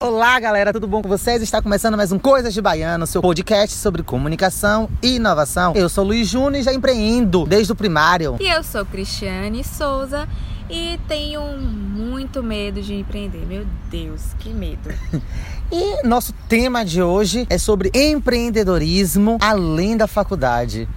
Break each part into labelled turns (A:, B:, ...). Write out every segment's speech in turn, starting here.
A: Olá, galera, tudo bom com vocês? Está começando mais um Coisas de Baiano, seu podcast sobre comunicação e inovação. Eu sou Luiz Júnior e já empreendo desde o primário.
B: E eu sou Cristiane Souza e tenho muito medo de empreender. Meu Deus, que medo.
A: e nosso tema de hoje é sobre empreendedorismo além da faculdade.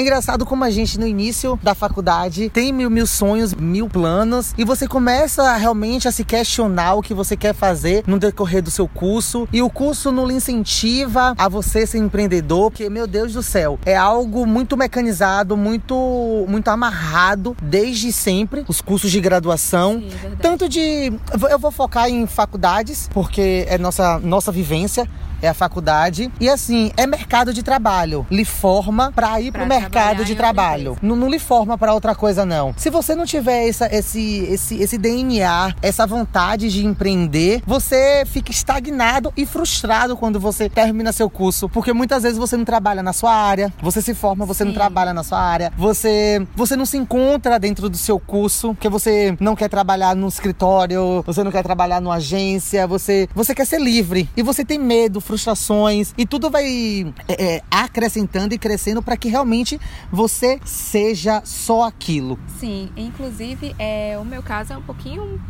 A: É engraçado como a gente no início da faculdade tem mil, mil sonhos, mil planos e você começa realmente a se questionar o que você quer fazer no decorrer do seu curso e o curso não lhe incentiva a você ser empreendedor, porque meu Deus do céu, é algo muito mecanizado, muito muito amarrado desde sempre os cursos de graduação, Sim, tanto de eu vou focar em faculdades porque é nossa nossa vivência é a faculdade. E assim, é mercado de trabalho. Lhe forma para ir para o mercado de trabalho. Não, não lhe forma para outra coisa, não. Se você não tiver essa, esse, esse, esse DNA, essa vontade de empreender, você fica estagnado e frustrado quando você termina seu curso. Porque muitas vezes você não trabalha na sua área, você se forma, você Sim. não trabalha na sua área, você, você não se encontra dentro do seu curso, porque você não quer trabalhar no escritório, você não quer trabalhar numa agência, você, você quer ser livre. E você tem medo, frustrações e tudo vai é, é, acrescentando e crescendo para que realmente você seja só aquilo.
B: Sim, inclusive é, o meu caso é um pouquinho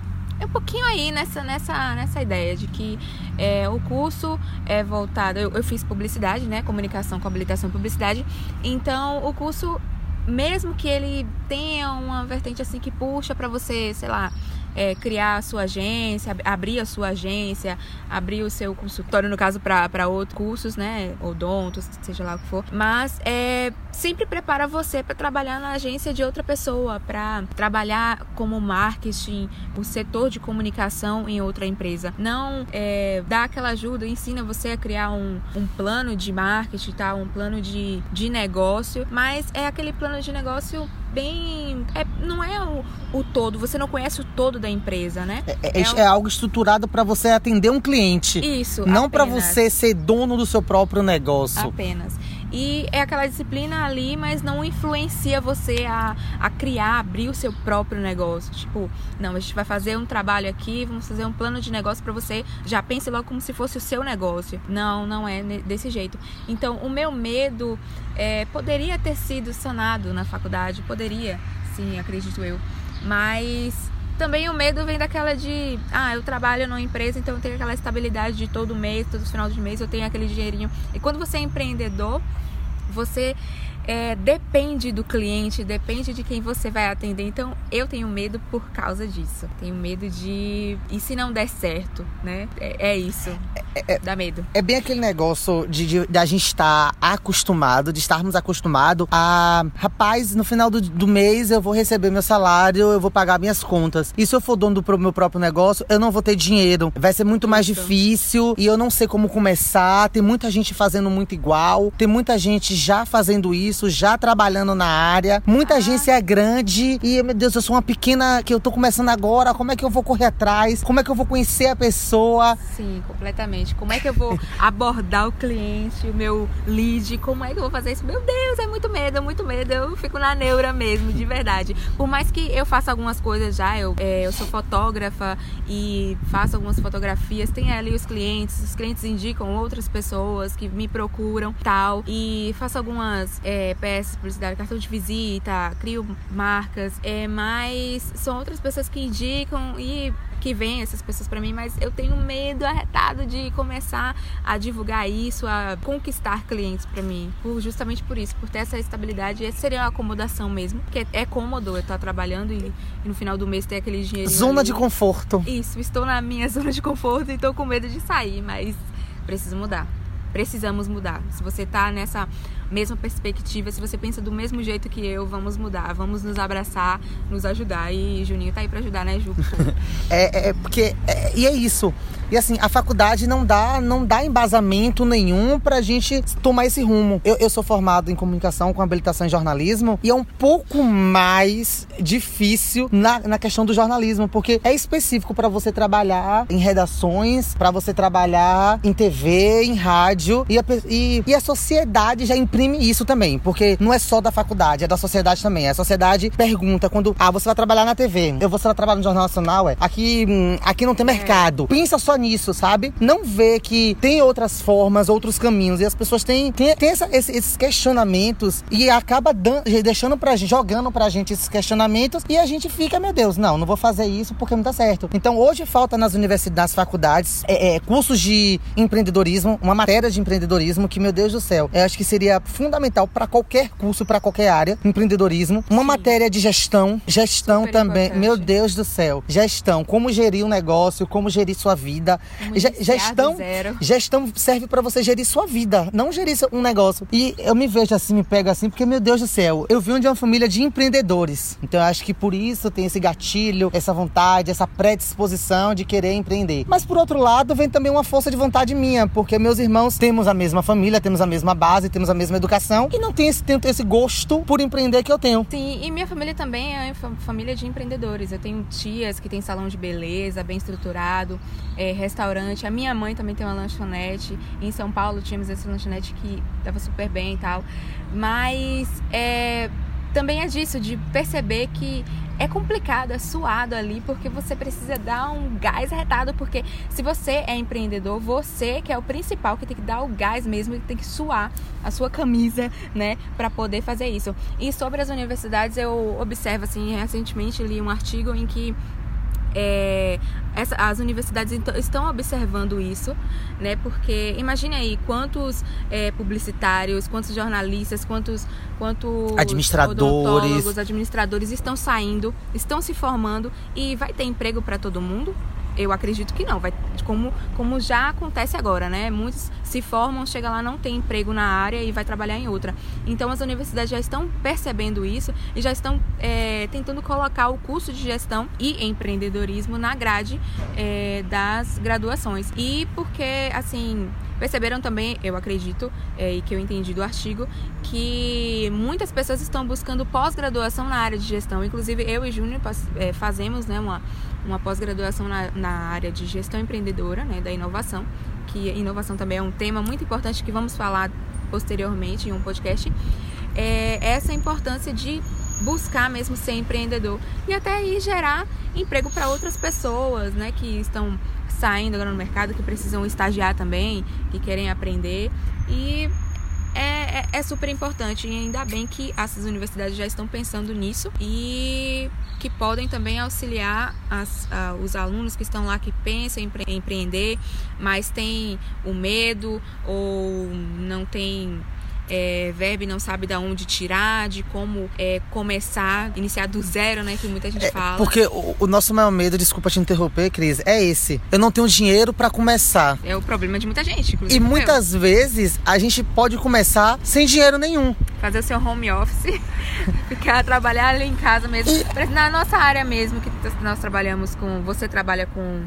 B: é um pouquinho aí nessa, nessa, nessa ideia de que é, o curso é voltado. Eu, eu, fiz publicidade, né? Comunicação com habilitação em publicidade. Então, o curso, mesmo que ele tenha uma vertente assim que puxa para você, sei lá, é, criar a sua agência, abrir a sua agência, abrir o seu consultório, no caso, para outros cursos, né? Odontos, seja lá o que for. Mas é, sempre prepara você para trabalhar na agência de outra pessoa, para trabalhar como marketing, o setor de comunicação em outra empresa. Não é, dá aquela ajuda, ensina você a criar um, um plano de marketing, tá? um plano de, de negócio, mas é aquele plano de negócio bem. É, não é o, o todo, você não conhece o todo da empresa, né?
A: É, é, é, é algo estruturado para você atender um cliente.
B: Isso.
A: Não para você ser dono do seu próprio negócio.
B: Apenas. E é aquela disciplina ali, mas não influencia você a, a criar, abrir o seu próprio negócio. Tipo, não, a gente vai fazer um trabalho aqui, vamos fazer um plano de negócio para você. Já pense logo como se fosse o seu negócio. Não, não é desse jeito. Então, o meu medo é, poderia ter sido sanado na faculdade, poderia, sim, acredito eu. Mas também o medo vem daquela de, ah, eu trabalho numa empresa, então eu tenho aquela estabilidade de todo mês, todo final de mês eu tenho aquele dinheirinho. E quando você é empreendedor, você é, depende do cliente, depende de quem você vai atender. Então eu tenho medo por causa disso. Tenho medo de. E se não der certo, né? É, é isso. É, é, Dá medo.
A: É bem aquele negócio de, de, de, a gente estar acostumado, de estarmos acostumados a. Rapaz, no final do, do mês eu vou receber meu salário, eu vou pagar minhas contas. E se eu for dono do meu próprio negócio, eu não vou ter dinheiro. Vai ser muito mais isso. difícil e eu não sei como começar. Tem muita gente fazendo muito igual, tem muita gente já fazendo isso já trabalhando na área. Muita ah. agência é grande e, meu Deus, eu sou uma pequena que eu tô começando agora. Como é que eu vou correr atrás? Como é que eu vou conhecer a pessoa?
B: Sim, completamente. Como é que eu vou abordar o cliente, o meu lead? Como é que eu vou fazer isso? Meu Deus, é muito medo, é muito medo. Eu fico na neura mesmo, de verdade. Por mais que eu faça algumas coisas já, eu, é, eu sou fotógrafa e faço algumas fotografias, tem ali os clientes, os clientes indicam outras pessoas que me procuram tal. E faço algumas. É, é, publicidade, cartão de visita, crio marcas, é, mas são outras pessoas que indicam e que vêm essas pessoas para mim, mas eu tenho medo arretado de começar a divulgar isso, a conquistar clientes para mim, por, justamente por isso, por ter essa estabilidade. Essa seria uma acomodação mesmo, porque é cômodo eu estar trabalhando e, e no final do mês ter aquele dinheiro.
A: Zona ali. de conforto.
B: Isso, estou na minha zona de conforto e estou com medo de sair, mas preciso mudar precisamos mudar. Se você tá nessa mesma perspectiva, se você pensa do mesmo jeito que eu, vamos mudar, vamos nos abraçar, nos ajudar. E Juninho tá aí para ajudar, né, Ju?
A: é, é, porque. É, e é isso. E assim, a faculdade não dá, não dá embasamento nenhum pra gente tomar esse rumo. Eu, eu sou formado em comunicação com habilitação em jornalismo e é um pouco mais difícil na, na questão do jornalismo, porque é específico para você trabalhar em redações, para você trabalhar em TV, em rádio e a, e, e a sociedade já imprime isso também, porque não é só da faculdade, é da sociedade também. A sociedade pergunta quando, ah, você vai trabalhar na TV, eu vou trabalhar no Jornal Nacional, é. Aqui, hum, aqui não tem é. mercado. Pensa só nisso, sabe? Não vê que tem outras formas, outros caminhos. E as pessoas têm, têm, têm essa, esses questionamentos e acaba dando, deixando pra gente, jogando pra gente esses questionamentos e a gente fica, meu Deus, não, não vou fazer isso porque não dá certo. Então hoje falta nas universidades, nas faculdades, é, é, cursos de empreendedorismo, uma matéria de empreendedorismo que, meu Deus do céu, eu acho que seria fundamental para qualquer curso, para qualquer área, empreendedorismo. Uma Sim. matéria de gestão, gestão Super também, importante. meu Deus do céu, gestão, como gerir um negócio, como gerir sua vida. Gestão, gestão serve para você gerir sua vida, não gerir um negócio. E eu me vejo assim, me pego assim, porque, meu Deus do céu, eu vim de uma família de empreendedores. Então eu acho que por isso tem esse gatilho, essa vontade, essa predisposição de querer empreender. Mas por outro lado, vem também uma força de vontade minha, porque meus irmãos temos a mesma família, temos a mesma base, temos a mesma educação e não tem esse, tem esse gosto por empreender que eu tenho.
B: Sim, e minha família também é família de empreendedores. Eu tenho tias que têm salão de beleza, bem estruturado, é, restaurante. A minha mãe também tem uma lanchonete. Em São Paulo tínhamos essa lanchonete que dava super bem e tal. Mas é, também é disso, de perceber que é complicado, é suado ali, porque você precisa dar um gás retado, porque se você é empreendedor, você que é o principal, que tem que dar o gás mesmo, que tem que suar a sua camisa, né, para poder fazer isso. E sobre as universidades, eu observo, assim, recentemente li um artigo em que é, essa, as universidades estão observando isso, né? Porque imagine aí quantos é, publicitários, quantos jornalistas, quantos, quantos
A: administradores,
B: administradores estão saindo, estão se formando e vai ter emprego para todo mundo? Eu acredito que não, vai como, como já acontece agora, né? Muitos se formam, chega lá, não tem emprego na área e vai trabalhar em outra. Então as universidades já estão percebendo isso e já estão é, tentando colocar o curso de gestão e empreendedorismo na grade é, das graduações. E porque, assim, Perceberam também, eu acredito, é, e que eu entendi do artigo, que muitas pessoas estão buscando pós-graduação na área de gestão. Inclusive, eu e Júnior é, fazemos né, uma, uma pós-graduação na, na área de gestão empreendedora, né, da inovação, que inovação também é um tema muito importante que vamos falar posteriormente em um podcast. É, essa importância de buscar mesmo ser empreendedor e até aí gerar emprego para outras pessoas, né, que estão saindo agora no mercado, que precisam estagiar também, que querem aprender. E é, é, super importante e ainda bem que essas universidades já estão pensando nisso e que podem também auxiliar as, os alunos que estão lá que pensam em empreender, mas tem o medo ou não tem é, verbo não sabe de onde tirar, de como é, começar, iniciar do zero, né? Que muita gente é, fala.
A: Porque o, o, nosso maior medo, desculpa te interromper, Cris, é esse. Eu não tenho dinheiro para começar.
B: É o problema de muita gente, inclusive.
A: E muitas eu. vezes a gente pode começar sem dinheiro nenhum.
B: Fazer o seu home office, ficar trabalhar ali em casa mesmo. E... Na nossa área mesmo, que nós trabalhamos com. Você trabalha com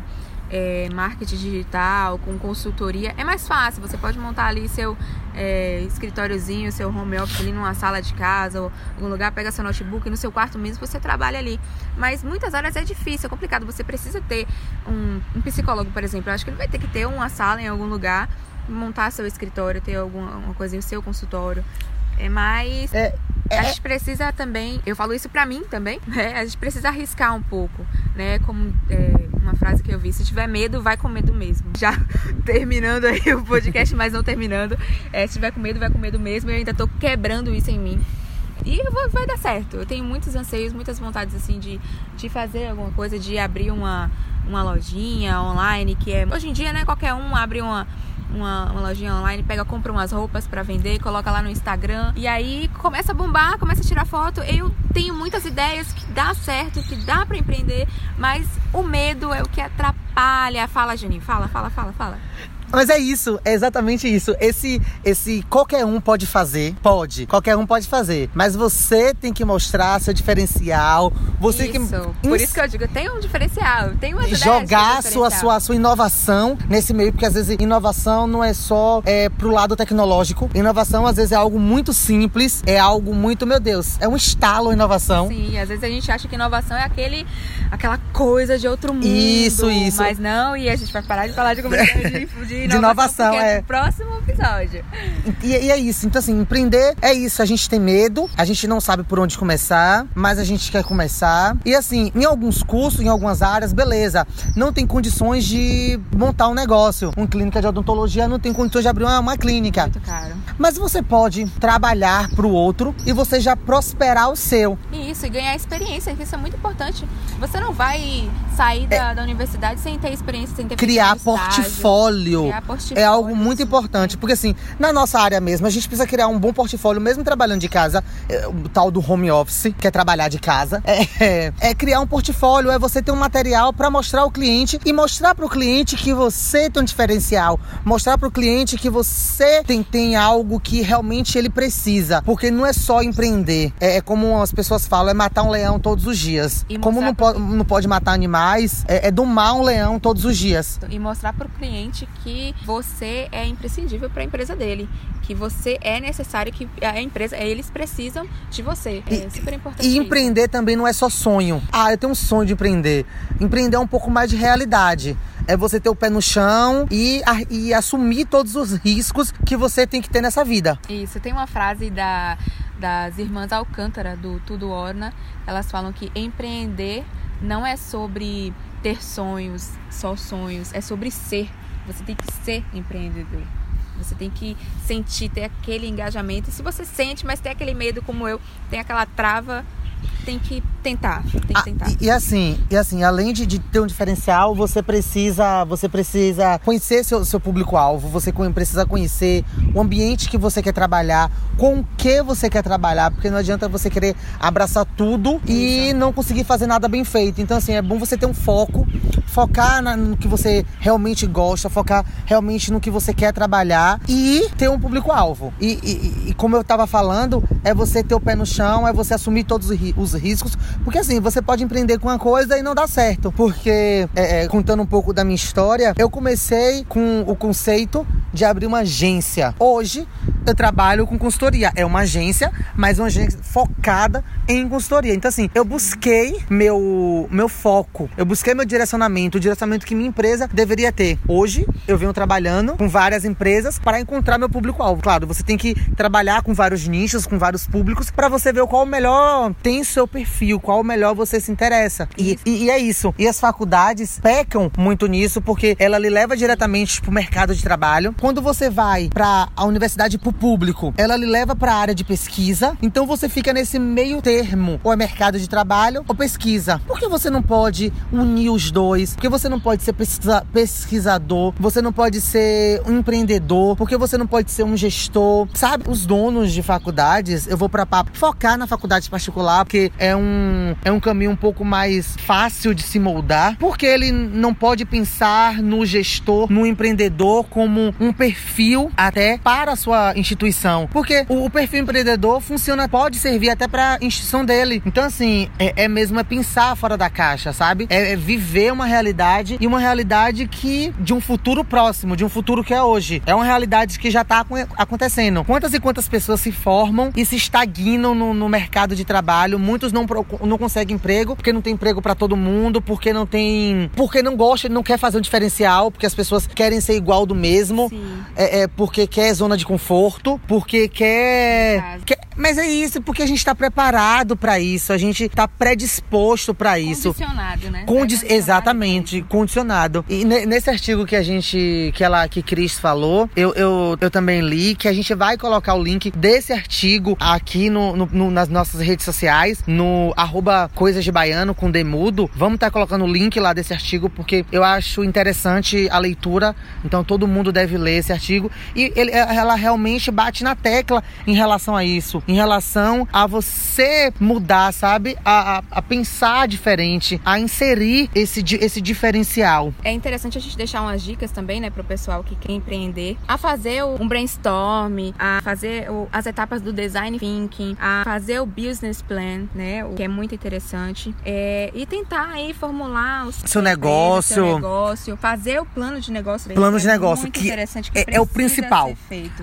B: é, marketing digital, com consultoria, é mais fácil. Você pode montar ali seu é, escritóriozinho, seu home office ali numa sala de casa ou algum lugar, pega seu notebook e no seu quarto mesmo você trabalha ali. Mas muitas áreas é difícil, é complicado. Você precisa ter um, um psicólogo, por exemplo. Eu acho que ele vai ter que ter uma sala em algum lugar, montar seu escritório, ter alguma coisa em seu consultório. É mais. É, é... A gente precisa também, eu falo isso pra mim também, né? A gente precisa arriscar um pouco, né? Como é, uma frase que eu vi, se tiver medo, vai com medo mesmo. Já terminando aí o podcast, mas não terminando. É, se tiver com medo, vai com medo mesmo. Eu ainda tô quebrando isso em mim. E vou, vai dar certo. Eu tenho muitos anseios, muitas vontades assim de, de fazer alguma coisa, de abrir uma, uma lojinha online, que é. Hoje em dia, né, qualquer um abre uma uma, uma lojinha online, pega, compra umas roupas para vender, coloca lá no Instagram e aí começa a bombar, começa a tirar foto. Eu tenho muitas ideias que dá certo, que dá para empreender, mas o medo é o que atrapalha. Fala, Juninho, fala, fala, fala, fala.
A: Mas é isso, é exatamente isso. Esse, esse qualquer um pode fazer, pode, qualquer um pode fazer. Mas você tem que mostrar seu diferencial. Você
B: isso.
A: que
B: Por isso que eu digo, tem um diferencial, tem uma
A: jogar a sua, sua, sua inovação nesse meio, porque às vezes inovação não é só é, pro lado tecnológico. Inovação às vezes é algo muito simples, é algo muito, meu Deus, é um estalo inovação.
B: Sim, às vezes a gente acha que inovação é aquele, aquela coisa de outro mundo.
A: Isso, isso.
B: Mas não, e a gente vai parar de falar de, de, de,
A: de inovação.
B: é próximo episódio.
A: E, e, é isso. Então, assim, empreender é isso. A gente tem medo, a gente não sabe por onde começar, mas a gente quer começar. E assim, em alguns cursos, em algumas áreas, beleza. Não tem condições de montar um negócio. Uma clínica de odontologia não tem condições de abrir uma, uma clínica.
B: Muito caro.
A: Mas você pode trabalhar para o outro e você já prosperar o seu.
B: Isso, e ganhar experiência, que isso é muito importante. Você não vai sair da, é, da universidade sem ter experiência, sem ter
A: criar portfólio. criar portfólio. É algo muito importante, porque assim, na nossa área mesmo, a gente precisa criar um bom portfólio, mesmo trabalhando de casa, é, o tal do home office, que é trabalhar de casa. É, é, é criar um portfólio, é você ter um material para mostrar ao cliente e mostrar para o cliente que você tem um diferencial, mostrar para o cliente que você tem, tem algo que realmente ele precisa, porque não é só empreender, é, é como as pessoas falam, é matar um leão todos os dias. E como não, pro... não pode matar animais, é, é domar um leão todos os dias.
B: E mostrar para o cliente que você é imprescindível para a empresa dele, que você é necessário, que a empresa, eles precisam de você. É e, super importante.
A: E empreender isso. também não é só sonho. Ah, eu tenho um sonho de empreender. Empreender é um pouco mais de realidade é você ter o pé no chão e, e assumir todos os riscos que você tem que ter nessa vida.
B: Isso, tem uma frase da, das irmãs Alcântara, do Tudo Orna, elas falam que empreender não é sobre ter sonhos, só sonhos, é sobre ser. Você tem que ser empreendedor. Você tem que sentir, ter aquele engajamento. E se você sente, mas tem aquele medo como eu, tem aquela trava, tem que tentar, tem que ah, tentar.
A: E, e, assim, e assim, além de, de, ter um diferencial, você precisa, você precisa conhecer seu, seu público-alvo, você precisa conhecer o ambiente que você quer trabalhar, com o que você quer trabalhar, porque não adianta você querer abraçar tudo e não conseguir fazer nada bem feito. Então, assim, é bom você ter um foco, focar na, no que você realmente gosta, focar realmente no que você quer trabalhar e ter um público-alvo. E, e, e, como eu estava falando, é você ter o pé no chão, é você assumir todos os riscos, porque assim, você pode empreender com uma coisa e não dá certo. Porque, é, é, contando um pouco da minha história, eu comecei com o conceito de abrir uma agência. Hoje, eu trabalho com consultoria. É uma agência, mas uma agência focada em consultoria. Então, assim, eu busquei meu, meu foco, eu busquei meu direcionamento, o direcionamento que minha empresa deveria ter. Hoje, eu venho trabalhando com várias empresas para encontrar meu público-alvo. Claro, você tem que trabalhar com vários nichos, com vários públicos, para você ver qual o melhor tem seu perfil, qual melhor você se interessa. E, e, e, é isso. E as faculdades pecam muito nisso, porque ela lhe leva diretamente para o mercado de trabalho. Quando você vai para a universidade público, ela lhe leva para a área de pesquisa. Então você fica nesse meio termo, ou é mercado de trabalho ou pesquisa. Por que você não pode unir os dois? Por que você não pode ser pesquisa, pesquisador? Você não pode ser um empreendedor? Por que você não pode ser um gestor? Sabe, os donos de faculdades, eu vou para papo focar na faculdade particular, porque é um é um caminho um pouco mais fácil de se moldar, porque ele não pode pensar no gestor, no empreendedor como um perfil até para a sua instituição. Porque o, o perfil empreendedor funciona, pode servir até para a instituição dele. Então, assim, é, é, mesmo é pensar fora da caixa, sabe? É, é, viver uma realidade e uma realidade que de um futuro próximo, de um futuro que é hoje. É uma realidade que já está acontecendo. Quantas e quantas pessoas se formam e se estagnam no, no mercado de trabalho? Muitos não, não conseguem emprego porque não tem emprego para todo mundo, porque não tem. Porque não gosta, não quer fazer um diferencial, porque as pessoas querem ser igual do mesmo. É, é, porque quer zona de conforto, porque quer, quer mas é isso, porque a gente está preparado para isso, a gente está predisposto para isso.
B: Condicionado, né?
A: Condi é exatamente, condicionado. E nesse artigo que a gente, que ela, que Cris falou, eu, eu, eu também li que a gente vai colocar o link desse artigo aqui no, no, no nas nossas redes sociais, no arroba Coisas de Baiano com Demudo. Vamos estar tá colocando o link lá desse artigo, porque eu acho interessante a leitura, então todo mundo deve ler esse artigo e ele, ela realmente bate na tecla em relação a isso, em relação a você mudar, sabe? A, a, a pensar diferente, a inserir esse, esse diferencial.
B: É interessante a gente deixar umas dicas também, né, pro pessoal que quer empreender, a fazer um brainstorm, a fazer as etapas do design thinking, a fazer o business plan, né, o que é muito interessante, é, e tentar aí formular o
A: seu negócio, seu
B: negócio, fazer o plano de negócio.
A: Plano de é negócio que, que é, é o principal.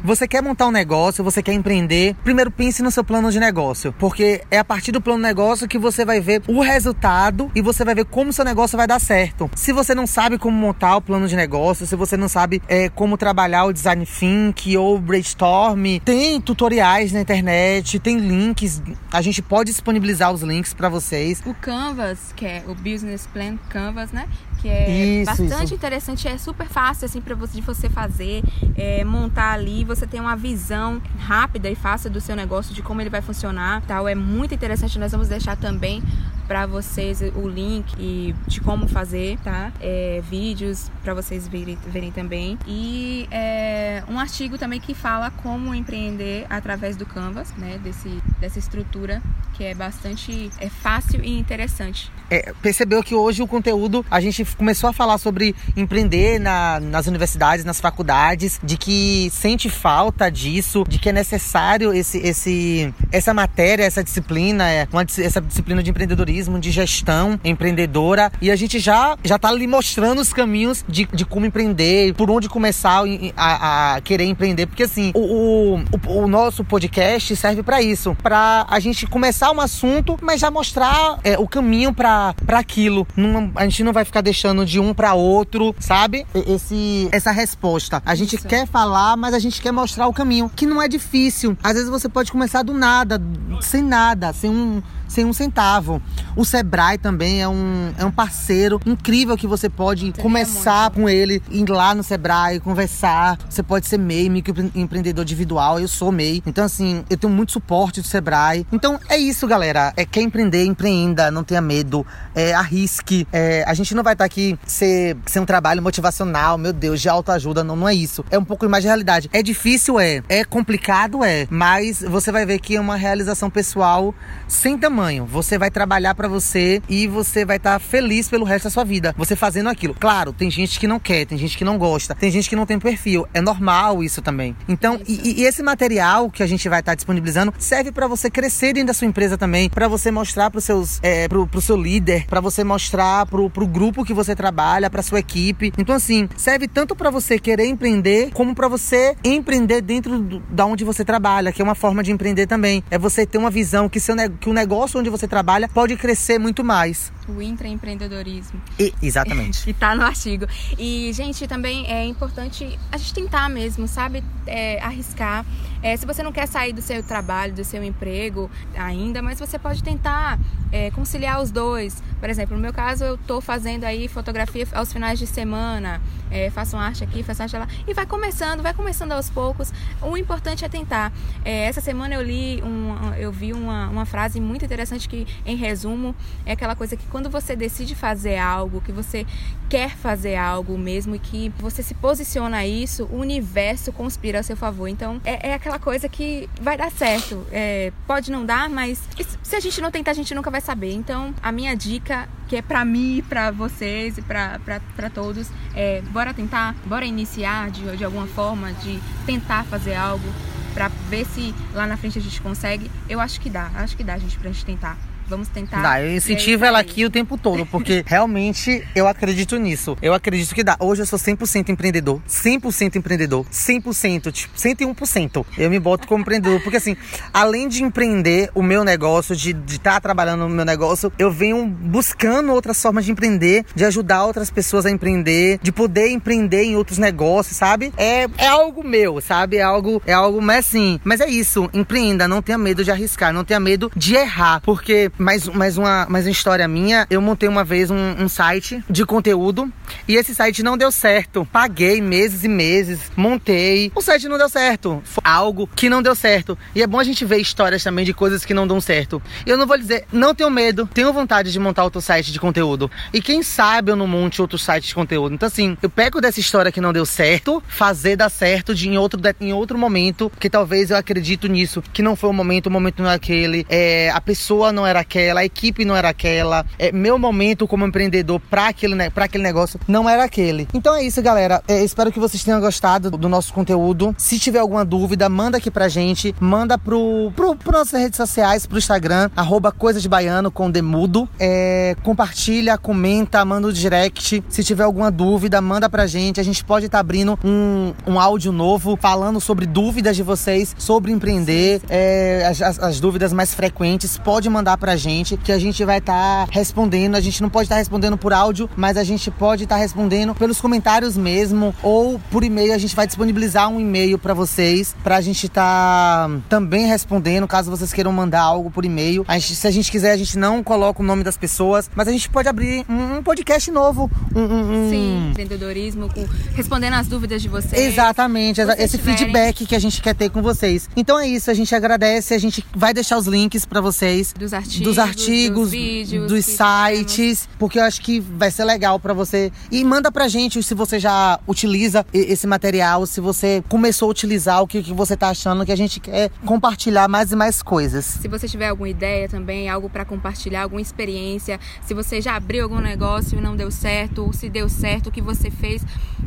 A: Você quer montar um negócio, você quer empreender, primeiro pense no seu plano de negócio, porque é a partir do plano de negócio que você vai ver o resultado e você vai ver como seu negócio vai dar certo. Se você não sabe como montar o plano de negócio, se você não sabe é, como trabalhar o design think ou brainstorm, tem tutoriais na internet, tem links, a gente pode disponibilizar os links para vocês.
B: O Canvas, que é o Business Plan Canvas, né? que é isso, bastante isso. interessante, é super fácil assim para você de você fazer, é, montar ali, você tem uma visão rápida e fácil do seu negócio de como ele vai funcionar, tal. É muito interessante. Nós vamos deixar também para vocês o link e de como fazer, tá? É, vídeos para vocês verem, verem, também. E é, um artigo também que fala como empreender através do Canvas, né? Desse, dessa estrutura que é bastante é fácil e interessante.
A: É, percebeu que hoje o conteúdo a gente começou a falar sobre empreender na, nas universidades, nas faculdades, de que sente falta disso, de que é necessário esse, esse, essa matéria, essa disciplina, é, uma, essa disciplina de empreendedorismo, de gestão empreendedora. E a gente já, já tá ali mostrando os caminhos de, de como empreender, por onde começar a, a querer empreender. Porque assim, o, o, o nosso podcast serve para isso, para a gente começar um assunto, mas já mostrar é, o caminho para aquilo. Não, a gente não vai ficar deixando de um para outro, sabe? Esse, essa resposta. A gente isso. quer falar, mas a gente quer mostrar o caminho, que não é difícil. Às vezes você pode começar do nada, sem nada, sem um sem um centavo. O Sebrae também é um, é um parceiro incrível que você pode Seria começar muito. com ele, ir lá no Sebrae, conversar. Você pode ser MEI, microempreendedor individual. Eu sou MEI. Então, assim, eu tenho muito suporte do Sebrae. Então, é isso, galera. É quer empreender, empreenda, não tenha medo, é, arrisque. É, a gente não vai estar aqui ser, ser um trabalho motivacional, meu Deus, de autoajuda. Não, não é isso. É um pouco mais de realidade. É difícil, é. É complicado, é. Mas você vai ver que é uma realização pessoal sem tamanho tamanho. Você vai trabalhar para você e você vai estar tá feliz pelo resto da sua vida. Você fazendo aquilo. Claro, tem gente que não quer, tem gente que não gosta, tem gente que não tem perfil. É normal isso também. Então, e, e, esse material que a gente vai estar tá disponibilizando serve para você crescer dentro da sua empresa também, para você mostrar para seus, é, pro, pro seu líder, para você mostrar pro, pro grupo que você trabalha, para sua equipe. Então, assim, serve tanto para você querer empreender, como para você empreender dentro do, da onde você trabalha, que é uma forma de empreender também. É você ter uma visão que, seu, que o negócio onde você trabalha pode crescer muito mais.
B: O intraempreendedorismo.
A: E, exatamente.
B: que tá no artigo. E, gente, também é importante a gente tentar mesmo, sabe? É, arriscar. É, se você não quer sair do seu trabalho, do seu emprego ainda, mas você pode tentar é, conciliar os dois. Por exemplo, no meu caso, eu estou fazendo aí fotografia aos finais de semana, é, faço arte aqui, faço arte lá, e vai começando, vai começando aos poucos. O importante é tentar. É, essa semana eu li, um, eu vi uma, uma frase muito interessante que, em resumo, é aquela coisa que quando você decide fazer algo, que você quer fazer algo mesmo e que você se posiciona a isso, o universo conspira a seu favor. Então, é, é aquela coisa que vai dar certo. É, pode não dar, mas se a gente não tentar, a gente nunca vai saber. Então, a minha dica, que é para mim, para vocês e para todos, é bora tentar, bora iniciar de, de alguma forma, de tentar fazer algo para ver se lá na frente a gente consegue. Eu acho que dá, acho que dá, gente, pra gente tentar. Vamos tentar.
A: Dá, eu incentivo ela aqui o tempo todo, porque realmente eu acredito nisso. Eu acredito que dá. Hoje eu sou 100% empreendedor. 100% empreendedor. 100%, tipo, 101%. Eu me boto como empreendedor. Porque assim, além de empreender o meu negócio, de estar tá trabalhando no meu negócio, eu venho buscando outras formas de empreender, de ajudar outras pessoas a empreender, de poder empreender em outros negócios, sabe? É, é algo meu, sabe? É algo, é algo, mas assim, mas é isso. Empreenda, não tenha medo de arriscar, não tenha medo de errar, porque mais, mais, uma, mais uma história minha. Eu montei uma vez um, um site de conteúdo e esse site não deu certo. Paguei meses e meses, montei. O site não deu certo. Foi algo que não deu certo. E é bom a gente ver histórias também de coisas que não dão certo. Eu não vou dizer, não tenho medo, tenho vontade de montar outro site de conteúdo. E quem sabe eu não monte outro site de conteúdo. Então, assim, eu pego dessa história que não deu certo, fazer dar certo de em outro, em outro momento, que talvez eu acredito nisso, que não foi o momento, o momento não é aquele, é, a pessoa não era aquela, a equipe não era aquela, é, meu momento como empreendedor para aquele, pra aquele negócio não era aquele. Então é isso, galera. É, espero que vocês tenham gostado do nosso conteúdo. Se tiver alguma dúvida, manda aqui pra gente, manda pro, pro, pro nossas redes sociais, pro Instagram, arroba Coisa de Baiano com Demudo. É, compartilha, comenta, manda o direct. Se tiver alguma dúvida, manda pra gente. A gente pode estar tá abrindo um, um áudio novo falando sobre dúvidas de vocês sobre empreender, é, as, as, as, dúvidas mais frequentes. Pode mandar pra gente que a gente vai estar tá respondendo. A gente não pode estar tá respondendo por áudio, mas a gente pode estar tá respondendo pelos comentários mesmo ou por e-mail. A gente vai disponibilizar um e-mail para vocês pra gente estar tá também respondendo caso vocês queiram mandar algo por e-mail. A gente, se a gente quiser, a gente não coloca o nome das pessoas, mas a gente pode abrir um, um podcast novo. Um, um,
B: Sim, empreendedorismo, com, respondendo as dúvidas de vocês.
A: Exatamente, vocês esse tiverem... feedback que a gente quer ter com vocês. Então é isso, a gente agradece, a gente vai deixar os links para vocês
B: dos artigos,
A: dos artigos, dos, vídeos, dos sites, porque eu acho que vai ser legal para você. E manda pra gente se você já utiliza esse material, se você começou a utilizar, o que, que você tá achando, que a gente quer compartilhar mais e mais coisas.
B: Se você tiver alguma ideia também, algo para compartilhar, alguma experiência, se você já abriu algum negócio e não deu certo, ou se deu certo, o que você fez,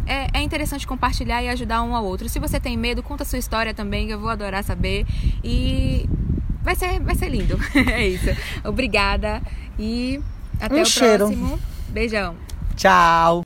B: é, é interessante compartilhar e ajudar um ao outro. Se você tem medo, conta a sua história também, que eu vou adorar saber. E vai ser, vai ser lindo. é isso. Obrigada e até um o
A: cheiro.
B: próximo. Beijão.
A: Tchau.